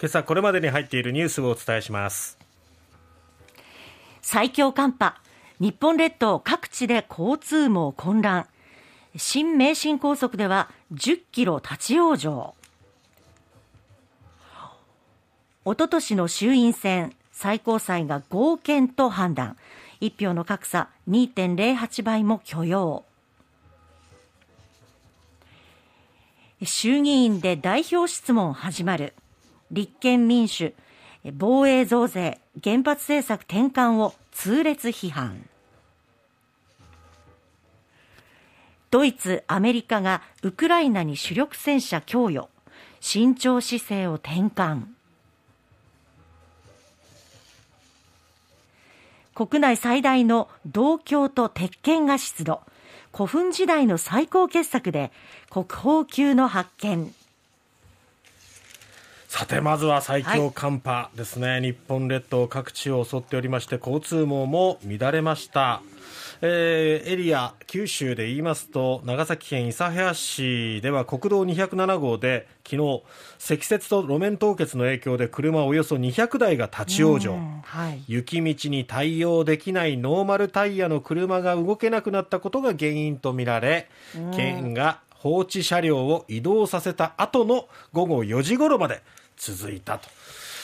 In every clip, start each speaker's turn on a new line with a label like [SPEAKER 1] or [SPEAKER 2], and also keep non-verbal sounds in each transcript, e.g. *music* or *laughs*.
[SPEAKER 1] 今朝これまでに入っているニュースをお伝えします。
[SPEAKER 2] 最強寒波。日本列島各地で交通網混乱。新名神高速では10キロ立ち往生。おととしの衆院選最高裁が合憲と判断。一票の格差2.08倍も許容。衆議院で代表質問始まる。立憲民主防衛増税原発政策転換を痛烈批判。ドイツ、アメリカがウクライナに主力戦車供与慎重姿勢を転換。国内最大の銅鏡と鉄拳が出土。古墳時代の最高傑作で国宝級の発見。
[SPEAKER 1] さてまずは最強寒波ですね、はい、日本列島各地を襲っておりまして交通網も乱れました。えー、エリア、九州で言いますと長崎県諫早市では国道207号で昨日積雪と路面凍結の影響で車およそ200台が立ち往生、はい、雪道に対応できないノーマルタイヤの車が動けなくなったことが原因とみられ県が放置車両を移動させた後の午後4時頃まで続いたと。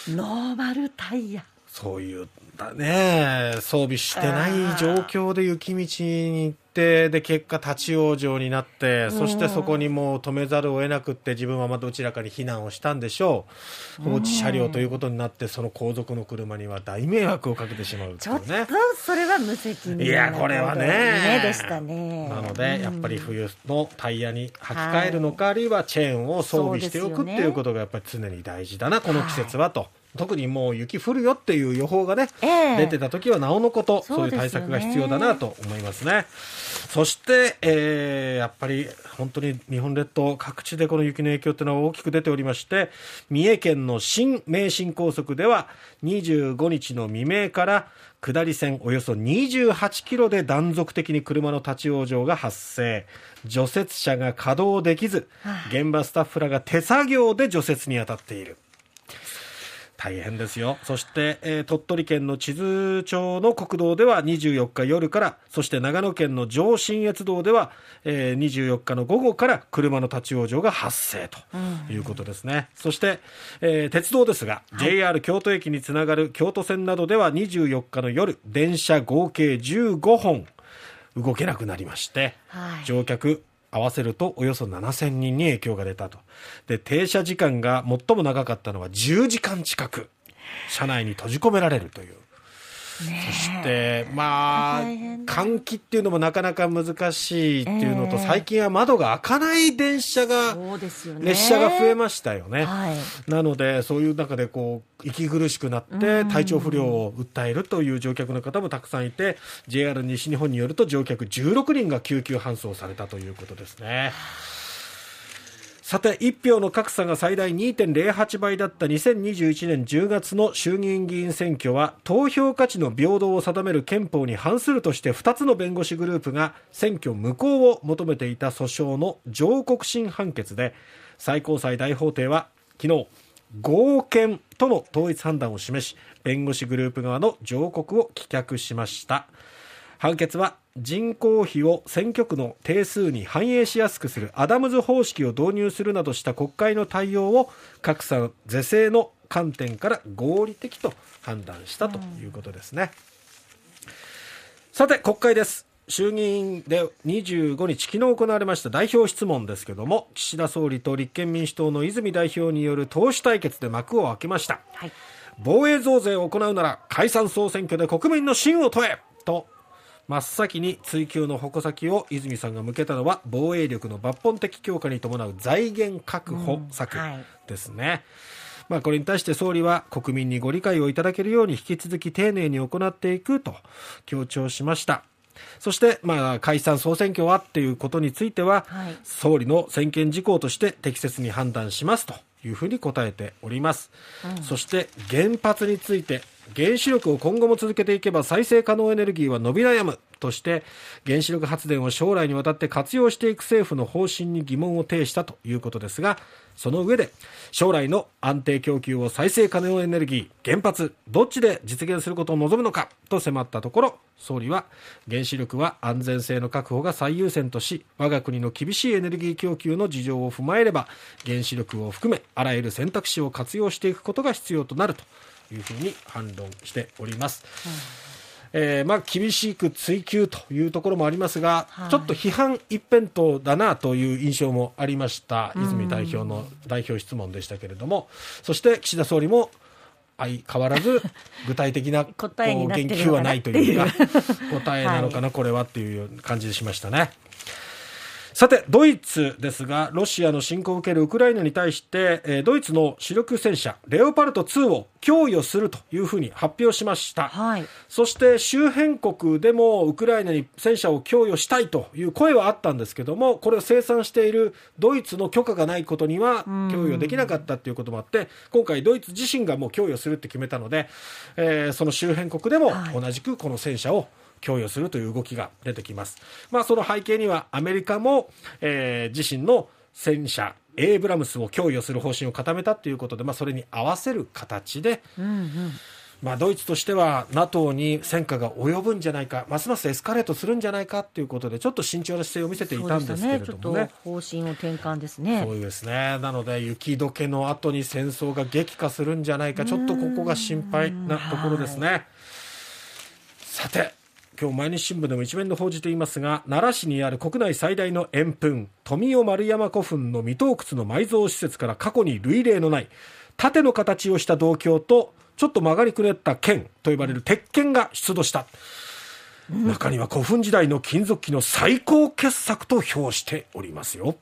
[SPEAKER 2] ノーマルタイヤ
[SPEAKER 1] そういうだね装備してない状況で雪道にてで結果立ち往生になってそしてそこにもう止めざるを得なくって自分はまどちらかに避難をしたんでしょう。放置車両ということになってその後続の車には大迷惑をかけてしまう、ね、
[SPEAKER 2] ちょっとそれは無責任
[SPEAKER 1] いやこれはね。
[SPEAKER 2] でしたね。
[SPEAKER 1] なのでやっぱり冬のタイヤに履き替えるのか、あるいはチェーンを装備しておくっていうことがやっぱり常に大事だなこの季節はと。特にもう雪降るよっていう予報がね、えー、出てた時はなおのことそう,、いう対策が必要だなと思いますね。そして、えー、やっぱり本当に日本列島各地でこの雪の影響というのは大きく出ておりまして三重県の新名神高速では25日の未明から下り線およそ28キロで断続的に車の立ち往生が発生除雪車が稼働できず現場スタッフらが手作業で除雪に当たっている。大変ですよ。そして、えー、鳥取県の智頭町の国道では24日夜から、そして長野県の上信越道では、えー、24日の午後から車の立ち往生が発生ということですね。うん、そして、えー、鉄道ですが、はい、JR 京都駅につながる京都線などでは24日の夜、電車合計15本動けなくなりまして、はい、乗客合わせるとおよそ7000人に影響が出たと。で、停車時間が最も長かったのは10時間近く、車内に閉じ込められるという。そして、まあ、換気っていうのもなかなか難しいっていうのと、最近は窓が開かない電車が、列車が増えましたよね。なので、そういう中でこう、息苦しくなって体調不良を訴えるという乗客の方もたくさんいて、JR 西日本によると乗客16人が救急搬送されたということですね。さて、1票の格差が最大2.08倍だった2021年10月の衆議院議員選挙は、投票価値の平等を定める憲法に反するとして2つの弁護士グループが選挙無効を求めていた訴訟の上告審判決で、最高裁大法廷は昨日、合憲との統一判断を示し、弁護士グループ側の上告を棄却しました。判決は人口比を選挙区の定数に反映しやすくするアダムズ方式を導入するなどした国会の対応を格差是正の観点から合理的と判断したということですね、うん、さて国会です。衆議院で25日、昨日行われました代表質問ですけども、岸田総理と立憲民主党の泉代表による党首対決で幕を開けました。はい、防衛増税を行うなら解散総選挙で国民の信を問えと真っ先に追及の矛先を泉さんが向けたのは防衛力の抜本的強化に伴う財源確保策ですね。うんはいまあ、これに対して総理は国民にご理解をいただけるように引き続き丁寧に行っていくと強調しました。そして、まあ、解散・総選挙はっていうことについては、はい、総理の専権事項として適切に判断しますというふうに答えております。うん、そして原発について原子力を今後も続けていけば再生可能エネルギーは伸び悩むとして原子力発電を将来にわたって活用していく政府の方針に疑問を呈したということですがその上で将来の安定供給を再生可能エネルギー原発どっちで実現することを望むのかと迫ったところ総理は原子力は安全性の確保が最優先とし我が国の厳しいエネルギー供給の事情を踏まえれば原子力を含めあらゆる選択肢を活用していくことが必要となるというふうに反論しております。うんえー、まあ、厳しく追及というところもありますが、はい、ちょっと批判一辺倒だなという印象もありました。泉代表の代表質問でしたけれども、そして岸田総理も相変わらず *laughs* 具体的なこう言及はないというか答えなのかな、*laughs* これはっていう感じしましたね。さて、ドイツですが、ロシアの侵攻を受けるウクライナに対して、えー、ドイツの主力戦車、レオパルト2を供与するというふうに発表しました。はい、そして周辺国でもウクライナに戦車を供与したいという声はあったんですけども、これを生産しているドイツの許可がないことには供与できなかったということもあって、今回ドイツ自身がもう供与するって決めたので、えー、その周辺国でも同じくこの戦車を供与するという動きが出てきます。まあ、その背景にはアメリカも、えー、自身の戦車エイブラムスを供与する方針を固めたということで、まあ、それに合わせる形で、うんうんまあ、ドイツとしては NATO に戦火が及ぶんじゃないか、ますますエスカレートするんじゃないかということで、ちょっと慎重な姿勢を見せていたんですけれどもね、ね
[SPEAKER 2] 方針を転換ですね。
[SPEAKER 1] そうですねなので、雪解けの後に戦争が激化するんじゃないか、ちょっとここが心配なところですね。さて今日毎日新聞でも一面で報じていますが奈良市にある国内最大の円墳富雄丸山古墳の未洞窟の埋蔵施設から過去に類例のない縦の形をした銅鏡とちょっと曲がりくねった剣と呼ばれる鉄剣が出土した、中には古墳時代の金属器の最高傑作と評しておりますよ。